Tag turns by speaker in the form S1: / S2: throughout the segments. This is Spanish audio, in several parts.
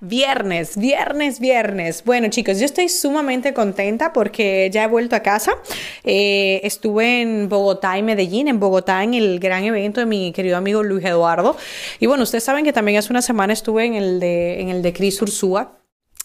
S1: Viernes, viernes, viernes. Bueno chicos, yo estoy sumamente contenta porque ya he vuelto a casa. Eh, estuve en Bogotá y Medellín, en Bogotá en el gran evento de mi querido amigo Luis Eduardo. Y bueno, ustedes saben que también hace una semana estuve en el de, en el de Cris Ursúa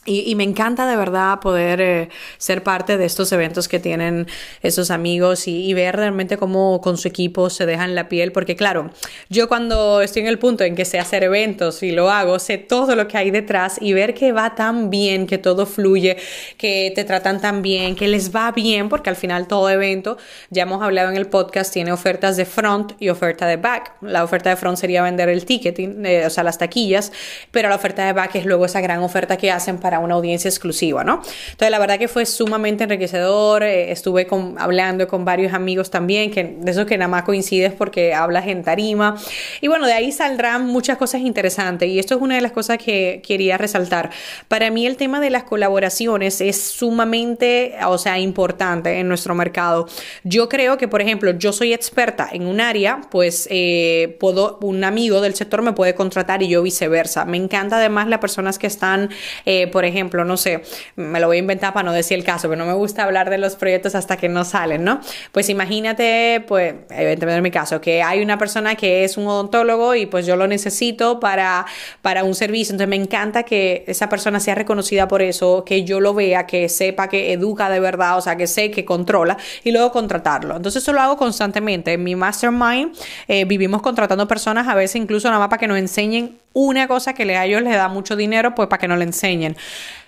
S1: y, me encanta de verdad poder eh, ser parte de estos eventos que tienen esos amigos y, ver realmente cómo con su equipo se dejan la piel, porque claro, yo cuando estoy en el punto en que sé hacer eventos y lo hago, sé todo lo que hay detrás y ver que va tan bien, que todo fluye, que te tratan tan bien, que les va bien, porque al final todo evento, ya hemos hablado en el podcast, tiene ofertas de front y oferta de back. La oferta de front sería vender el ticket, eh, o sea, las taquillas, pero la oferta de back es luego esa gran oferta que hacen para una audiencia exclusiva, ¿no? Entonces, la verdad que fue sumamente enriquecedor. Eh, estuve con, hablando con varios amigos también, que de eso que nada más coincides porque hablas en tarima. Y bueno, de ahí saldrán muchas cosas interesantes. Y esto es una de las cosas que quería resaltar. Para mí, el tema de las colaboraciones es sumamente, o sea, importante en nuestro mercado. Yo creo que, por ejemplo, yo soy experta en un área, pues eh, puedo, un amigo del sector me puede contratar y yo viceversa. Me encanta además las personas que están, eh, por ejemplo, no sé, me lo voy a inventar para no decir el caso, pero no me gusta hablar de los proyectos hasta que no salen, ¿no? Pues imagínate, pues, evidentemente en mi caso, que hay una persona que es un odontólogo y pues yo lo necesito para, para un servicio, entonces me encanta que esa persona sea reconocida por eso, que yo lo vea, que sepa que educa de verdad, o sea, que sé que controla y luego contratarlo. Entonces eso lo hago constantemente. En mi mastermind eh, vivimos contratando personas, a veces incluso nada más para que nos enseñen una cosa que a ellos les da mucho dinero, pues para que no le enseñen.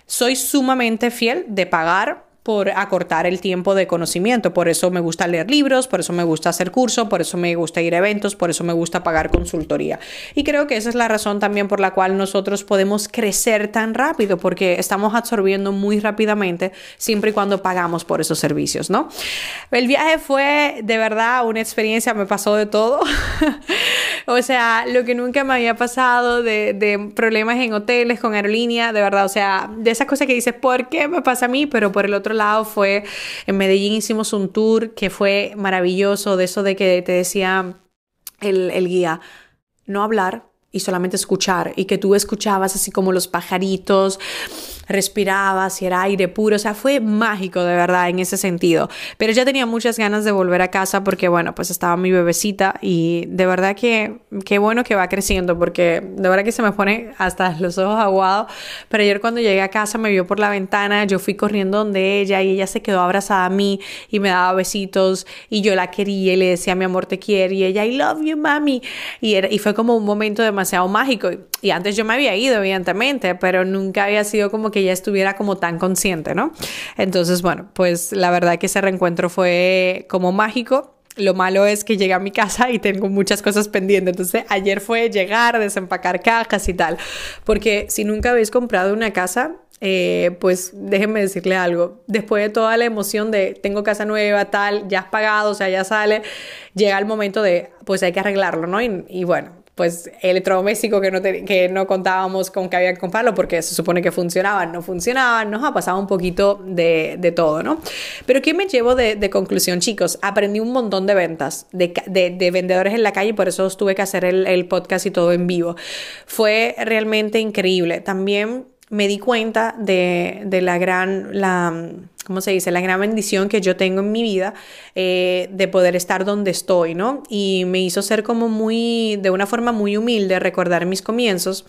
S1: Soy sumamente fiel de pagar por acortar el tiempo de conocimiento. Por eso me gusta leer libros, por eso me gusta hacer cursos, por eso me gusta ir a eventos, por eso me gusta pagar consultoría. Y creo que esa es la razón también por la cual nosotros podemos crecer tan rápido, porque estamos absorbiendo muy rápidamente siempre y cuando pagamos por esos servicios, ¿no? El viaje fue de verdad una experiencia, me pasó de todo. o sea, lo que nunca me había pasado de, de problemas en hoteles, con aerolínea, de verdad, o sea, de esas cosas que dices, ¿por qué me pasa a mí? Pero por el otro lado fue, en Medellín hicimos un tour que fue maravilloso, de eso de que te decía el, el guía, no hablar y solamente escuchar, y que tú escuchabas así como los pajaritos respirabas y era aire puro, o sea, fue mágico de verdad en ese sentido. Pero ya tenía muchas ganas de volver a casa porque, bueno, pues estaba mi bebecita y de verdad que qué bueno que va creciendo porque de verdad que se me pone hasta los ojos aguados. Pero ayer cuando llegué a casa me vio por la ventana, yo fui corriendo donde ella y ella se quedó abrazada a mí y me daba besitos y yo la quería y le decía, mi amor, te quiero y ella, I love you, mami. Y, y fue como un momento demasiado mágico. Y antes yo me había ido, evidentemente, pero nunca había sido como que ella estuviera como tan consciente, ¿no? Entonces, bueno, pues la verdad que ese reencuentro fue como mágico. Lo malo es que llegué a mi casa y tengo muchas cosas pendientes. Entonces, ayer fue llegar, desempacar cajas y tal. Porque si nunca habéis comprado una casa, eh, pues déjenme decirle algo. Después de toda la emoción de tengo casa nueva, tal, ya has pagado, o sea, ya sale, llega el momento de, pues hay que arreglarlo, ¿no? y bueno, pues electrodoméstico que no, que no contábamos con que había que porque se supone que funcionaban, no funcionaban, nos ha pasado un poquito de, de todo, ¿no? Pero ¿qué me llevo de, de, conclusión, chicos? Aprendí un montón de ventas, de, de, vendedores en la calle, por eso tuve que hacer el, el podcast y todo en vivo. Fue realmente increíble. También me di cuenta de, de la gran, la, ¿cómo se dice? La gran bendición que yo tengo en mi vida eh, de poder estar donde estoy, ¿no? Y me hizo ser como muy, de una forma muy humilde, recordar mis comienzos.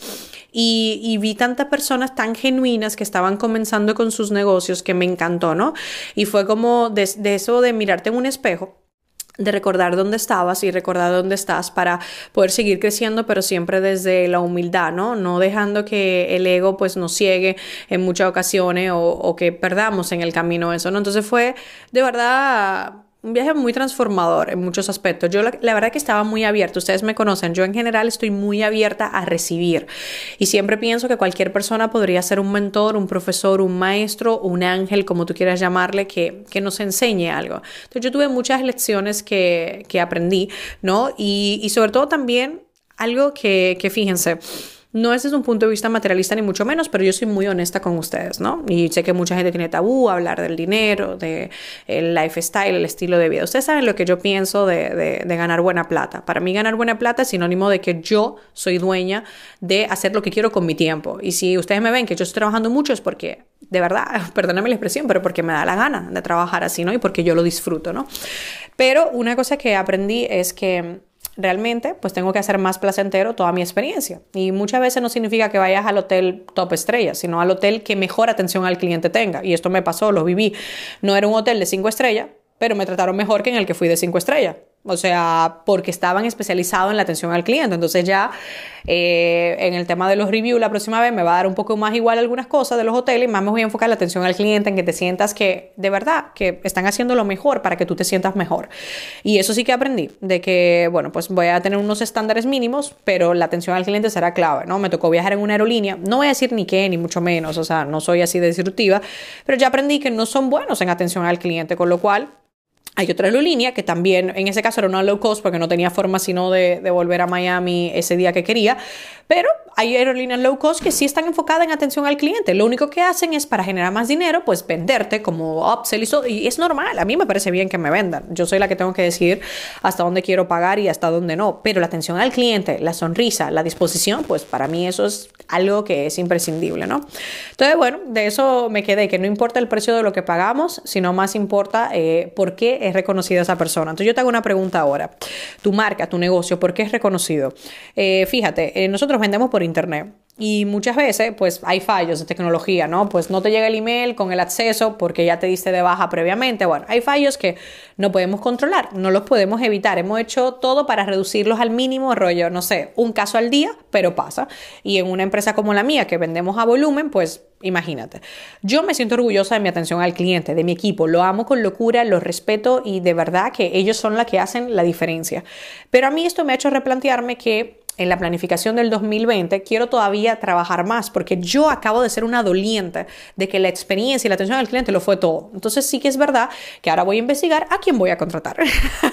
S1: Y, vi tantas personas tan genuinas que estaban comenzando con sus negocios que me encantó, ¿no? Y fue como de, de eso de mirarte en un espejo de recordar dónde estabas y recordar dónde estás para poder seguir creciendo, pero siempre desde la humildad, ¿no? No dejando que el ego pues nos ciegue en muchas ocasiones o, o que perdamos en el camino eso, ¿no? Entonces fue de verdad un viaje muy transformador en muchos aspectos. Yo la, verdad que estaba muy abierta, ustedes me conocen, yo en general estoy muy abierta a recibir y siempre pienso que cualquier persona podría ser un mentor, un profesor, un maestro, un ángel, como tú quieras llamarle, que, que nos enseñe algo. Entonces yo tuve muchas lecciones que, que aprendí, ¿no? Y, y sobre todo también algo que, que fíjense, no es desde un punto de vista materialista ni mucho menos, pero yo soy muy honesta con ustedes, ¿no? Y sé que mucha gente tiene tabú hablar del dinero, de el lifestyle, el estilo de vida. Ustedes saben lo que yo pienso de, de, ganar buena plata. Para mí ganar buena plata es sinónimo de que yo soy dueña de hacer lo que quiero con mi tiempo. Y si ustedes me ven que yo estoy trabajando mucho es porque, de verdad, perdóname la expresión, pero porque me da la gana de trabajar así, ¿no? Y porque yo lo disfruto, ¿no? Pero una cosa que aprendí es que realmente pues tengo que hacer más placentero toda mi experiencia. Y muchas veces no significa que vayas al hotel top estrella, sino al hotel que mejor atención al cliente tenga. Y esto me pasó, lo viví. No era un hotel de cinco estrellas, pero me trataron mejor que en el que fui de cinco estrellas. O sea, porque estaban especializados en la atención al cliente. Entonces ya eh, en el tema de los reviews la próxima vez me va a dar un poco más igual algunas cosas de los hoteles, más me voy a enfocar la atención al cliente, en que te sientas que de verdad que están haciendo lo mejor para que tú te sientas mejor. Y eso sí que aprendí, de que, bueno, pues voy a tener unos estándares mínimos, pero la atención al cliente será clave, ¿no? Me tocó viajar en una aerolínea, no voy a decir ni qué, ni mucho menos, o sea, no soy así de disruptiva, pero ya aprendí que no son buenos en atención al cliente, con lo cual hay otra aerolínea que también, en ese caso era una low cost porque no tenía forma sino de, de, volver a Miami ese día que quería, pero hay aerolíneas low cost que sí están enfocadas en atención al cliente. Lo único que hacen es para generar más dinero, pues venderte como upsell y, es normal. A mí me parece bien que me vendan. Yo soy la que tengo que decidir hasta dónde quiero pagar y hasta dónde no. Pero la atención al cliente, la sonrisa, la disposición, pues para mí eso es algo que es imprescindible, ¿no? Entonces, bueno, de eso me quedé, que no importa el precio de lo que pagamos, sino más importa eh, por qué es reconocida esa persona. Entonces yo te hago una pregunta ahora. Tu marca, tu negocio, ¿por qué es reconocido? Eh, fíjate, eh, nosotros vendemos por internet. Y muchas veces, pues hay fallos de tecnología, ¿no? Pues no te llega el email con el acceso porque ya te diste de baja previamente. Bueno, hay fallos que no podemos controlar, no los podemos evitar. Hemos hecho todo para reducirlos al mínimo rollo, no sé, un caso al día, pero pasa. Y en una empresa como la mía, que vendemos a volumen, pues imagínate. Yo me siento orgullosa de mi atención al cliente, de mi equipo. Lo amo con locura, lo respeto y de verdad que ellos son la que hacen la diferencia. Pero a mí esto me ha hecho replantearme que en la planificación del 2020, quiero todavía trabajar más porque yo acabo de ser una doliente de que la experiencia y la atención al cliente lo fue todo. Entonces sí que es verdad que ahora voy a investigar a quién voy a contratar.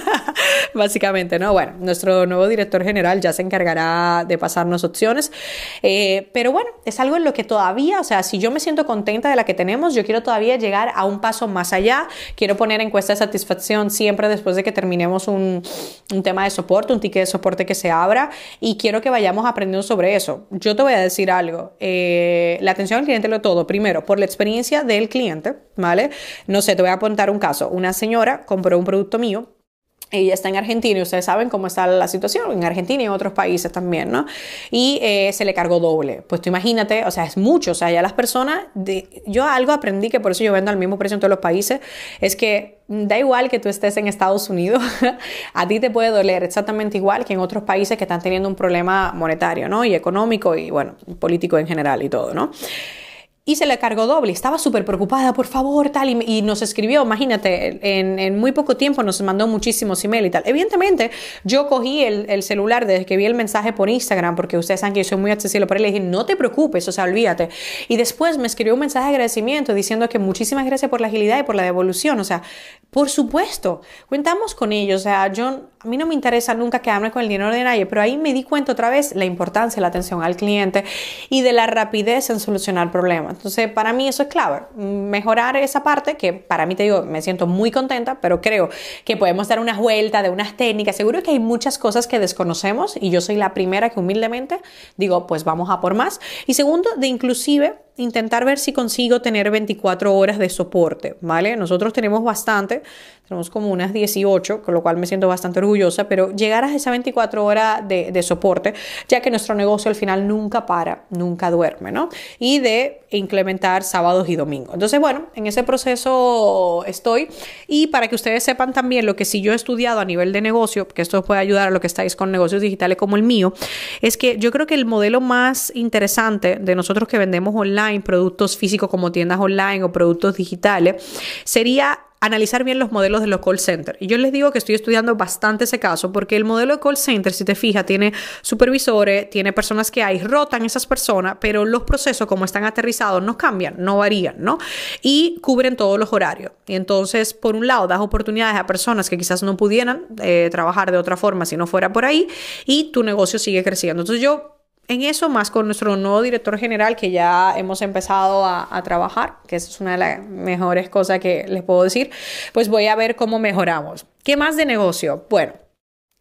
S1: Básicamente, ¿no? Bueno, nuestro nuevo director general ya se encargará de pasarnos opciones, eh, pero bueno, es algo en lo que todavía, o sea, si yo me siento contenta de la que tenemos, yo quiero todavía llegar a un paso más allá, quiero poner encuesta de satisfacción siempre después de que terminemos un, un tema de soporte, un ticket de soporte que se abra y y quiero que vayamos aprendiendo sobre eso. Yo te voy a decir algo. Eh, la atención al cliente lo todo. Primero, por la experiencia del cliente, ¿vale? No sé, te voy a apuntar un caso. Una señora compró un producto mío ella está en Argentina y ustedes saben cómo está la situación en Argentina y en otros países también, ¿no? Y eh, se le cargó doble. Pues tú imagínate, o sea, es mucho. O sea, ya las personas, de, yo algo aprendí que por eso yo vendo al mismo precio en todos los países, es que da igual que tú estés en Estados Unidos, a ti te puede doler exactamente igual que en otros países que están teniendo un problema monetario, ¿no? Y económico y, bueno, político en general y todo, ¿no? Y se le cargó doble. Estaba súper preocupada, por favor, tal, y, nos escribió, imagínate, en, muy poco tiempo nos mandó muchísimos emails y tal. Evidentemente, yo cogí el, celular desde que vi el mensaje por Instagram, porque ustedes saben que yo soy muy accesible por él, le dije, no te preocupes, o sea, olvídate. Y después me escribió un mensaje de agradecimiento diciendo que muchísimas gracias por la agilidad y por la devolución. O sea, por supuesto, cuentamos con ellos. O sea, yo, a mí no me interesa nunca quedarme con el dinero de nadie, pero ahí me di cuenta otra vez la importancia de la atención al cliente y de la rapidez en solucionar problemas. Entonces, para mí eso es clave, mejorar esa parte que para mí te digo, me siento muy contenta, pero creo que podemos dar unas vueltas de unas técnicas. Seguro que hay muchas cosas que desconocemos y yo soy la primera que humildemente digo, pues vamos a por más. Y segundo, de inclusive intentar ver si consigo tener 24 horas de soporte, ¿vale? Nosotros tenemos bastante, tenemos como unas 18, con lo cual me siento bastante orgullosa, pero llegar a esa 24 horas de, soporte, ya que nuestro negocio al final nunca para, nunca duerme, ¿no? Y de implementar sábados y domingos. Entonces, bueno, en ese proceso estoy y para que ustedes sepan también lo que sí yo he estudiado a nivel de negocio, que esto puede ayudar a lo que estáis con negocios digitales como el mío, es que yo creo que el modelo más interesante de nosotros que vendemos online, productos físicos como tiendas online o productos digitales, sería analizar bien los modelos de los call centers. Y yo les digo que estoy estudiando bastante ese caso porque el modelo de call center, si te fijas, tiene supervisores, tiene personas que hay, rotan esas personas, pero los procesos como están aterrizados no cambian, no varían, ¿no? Y cubren todos los horarios. Y entonces, por un lado, das oportunidades a personas que quizás no pudieran eh, trabajar de otra forma si no fuera por ahí y tu negocio sigue creciendo. Entonces yo en eso, más con nuestro nuevo director general que ya hemos empezado a, trabajar, que es una de las mejores cosas que les puedo decir, pues voy a ver cómo mejoramos. ¿Qué más de negocio? Bueno,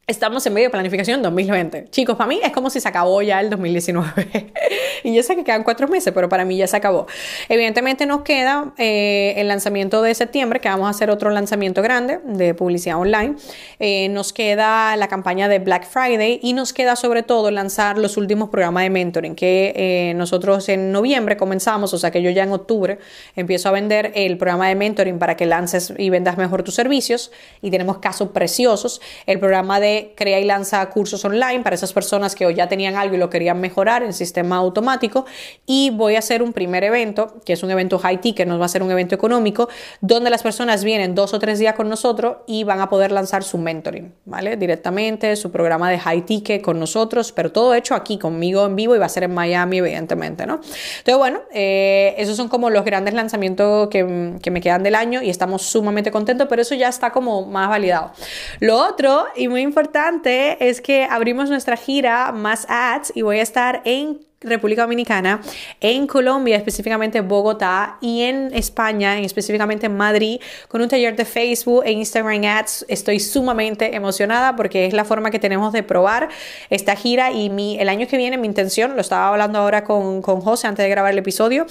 S1: Estamos en medio de planificación 2020. Chicos, para mí es como si se acabó ya el 2019. y yo sé que quedan cuatro meses, pero para mí ya se acabó. Evidentemente nos queda eh, el lanzamiento de septiembre, que vamos a hacer otro lanzamiento grande de publicidad online. Eh, nos queda la campaña de Black Friday y nos queda sobre todo lanzar los últimos programas de mentoring, que eh, nosotros en noviembre comenzamos, o sea que yo ya en octubre empiezo a vender el programa de mentoring para que lances y vendas mejor tus servicios. Y tenemos casos preciosos. El programa de crea y lanza cursos online para esas personas que ya tenían algo y lo querían mejorar en sistema automático. Y voy a hacer un primer evento, que es un evento high ticket, nos va a ser un evento económico, donde las personas vienen dos o tres días con nosotros y van a poder lanzar su mentoring, ¿vale? Directamente, su programa de high ticket con nosotros, pero todo hecho aquí conmigo en vivo y va a ser en Miami, evidentemente, ¿no? Entonces, bueno, eh, esos son como los grandes lanzamientos que, que me quedan del año y estamos sumamente contentos, pero eso ya está como más validado. Lo otro, y muy importante, importante es que abrimos nuestra gira Más Ads y voy a estar en República Dominicana, en Colombia, específicamente Bogotá, y en España, específicamente en Madrid, con un taller de Facebook e Instagram Ads. Estoy sumamente emocionada porque es la forma que tenemos de probar esta gira y mi, el año que viene mi intención, lo estaba hablando ahora con, con José antes de grabar el episodio,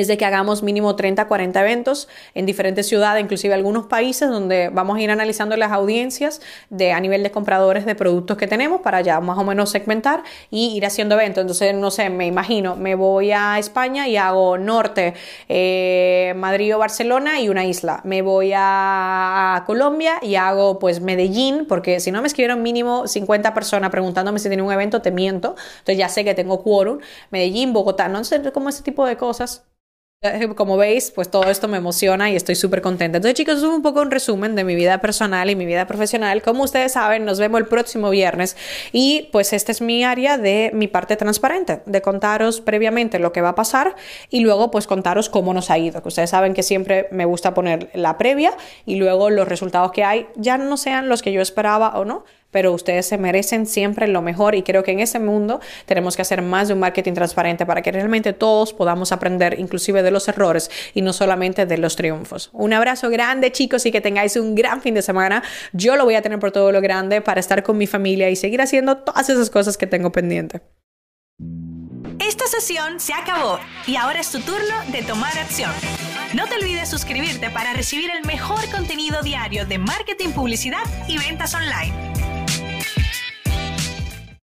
S1: es de que hagamos mínimo 30, 40 eventos en diferentes ciudades, inclusive algunos países donde vamos a ir analizando las audiencias de, a nivel de compradores de productos que tenemos para ya más o menos segmentar y ir haciendo eventos. Entonces, no sé, me imagino, me voy a España y hago norte, eh, Madrid o Barcelona y una isla. Me voy a Colombia y hago pues Medellín, porque si no me escribieron mínimo 50 personas preguntándome si tiene un evento, te miento. Entonces ya sé que tengo quórum. Medellín, Bogotá, no sé cómo ese tipo de cosas como veis, pues todo esto me emociona y estoy súper contenta. Entonces, chicos, es un poco un resumen de mi vida personal y mi vida profesional. Como ustedes saben, nos vemos el próximo viernes y pues esta es mi área de mi parte transparente, de contaros previamente lo que va a pasar y luego pues contaros cómo nos ha ido. Que ustedes saben que siempre me gusta poner la previa y luego los resultados que hay ya no sean los que yo esperaba o no, pero ustedes se merecen siempre lo mejor y creo que en ese mundo tenemos que hacer más de un marketing transparente para que realmente todos podamos aprender inclusive de los errores y no solamente de los triunfos. Un abrazo grande chicos y que tengáis un gran fin de semana. Yo lo voy a tener por todo lo grande para estar con mi familia y seguir haciendo todas esas cosas que tengo pendiente.
S2: Esta sesión se acabó y ahora es tu turno de tomar acción. No te olvides suscribirte para recibir el mejor contenido diario de marketing, publicidad y ventas online.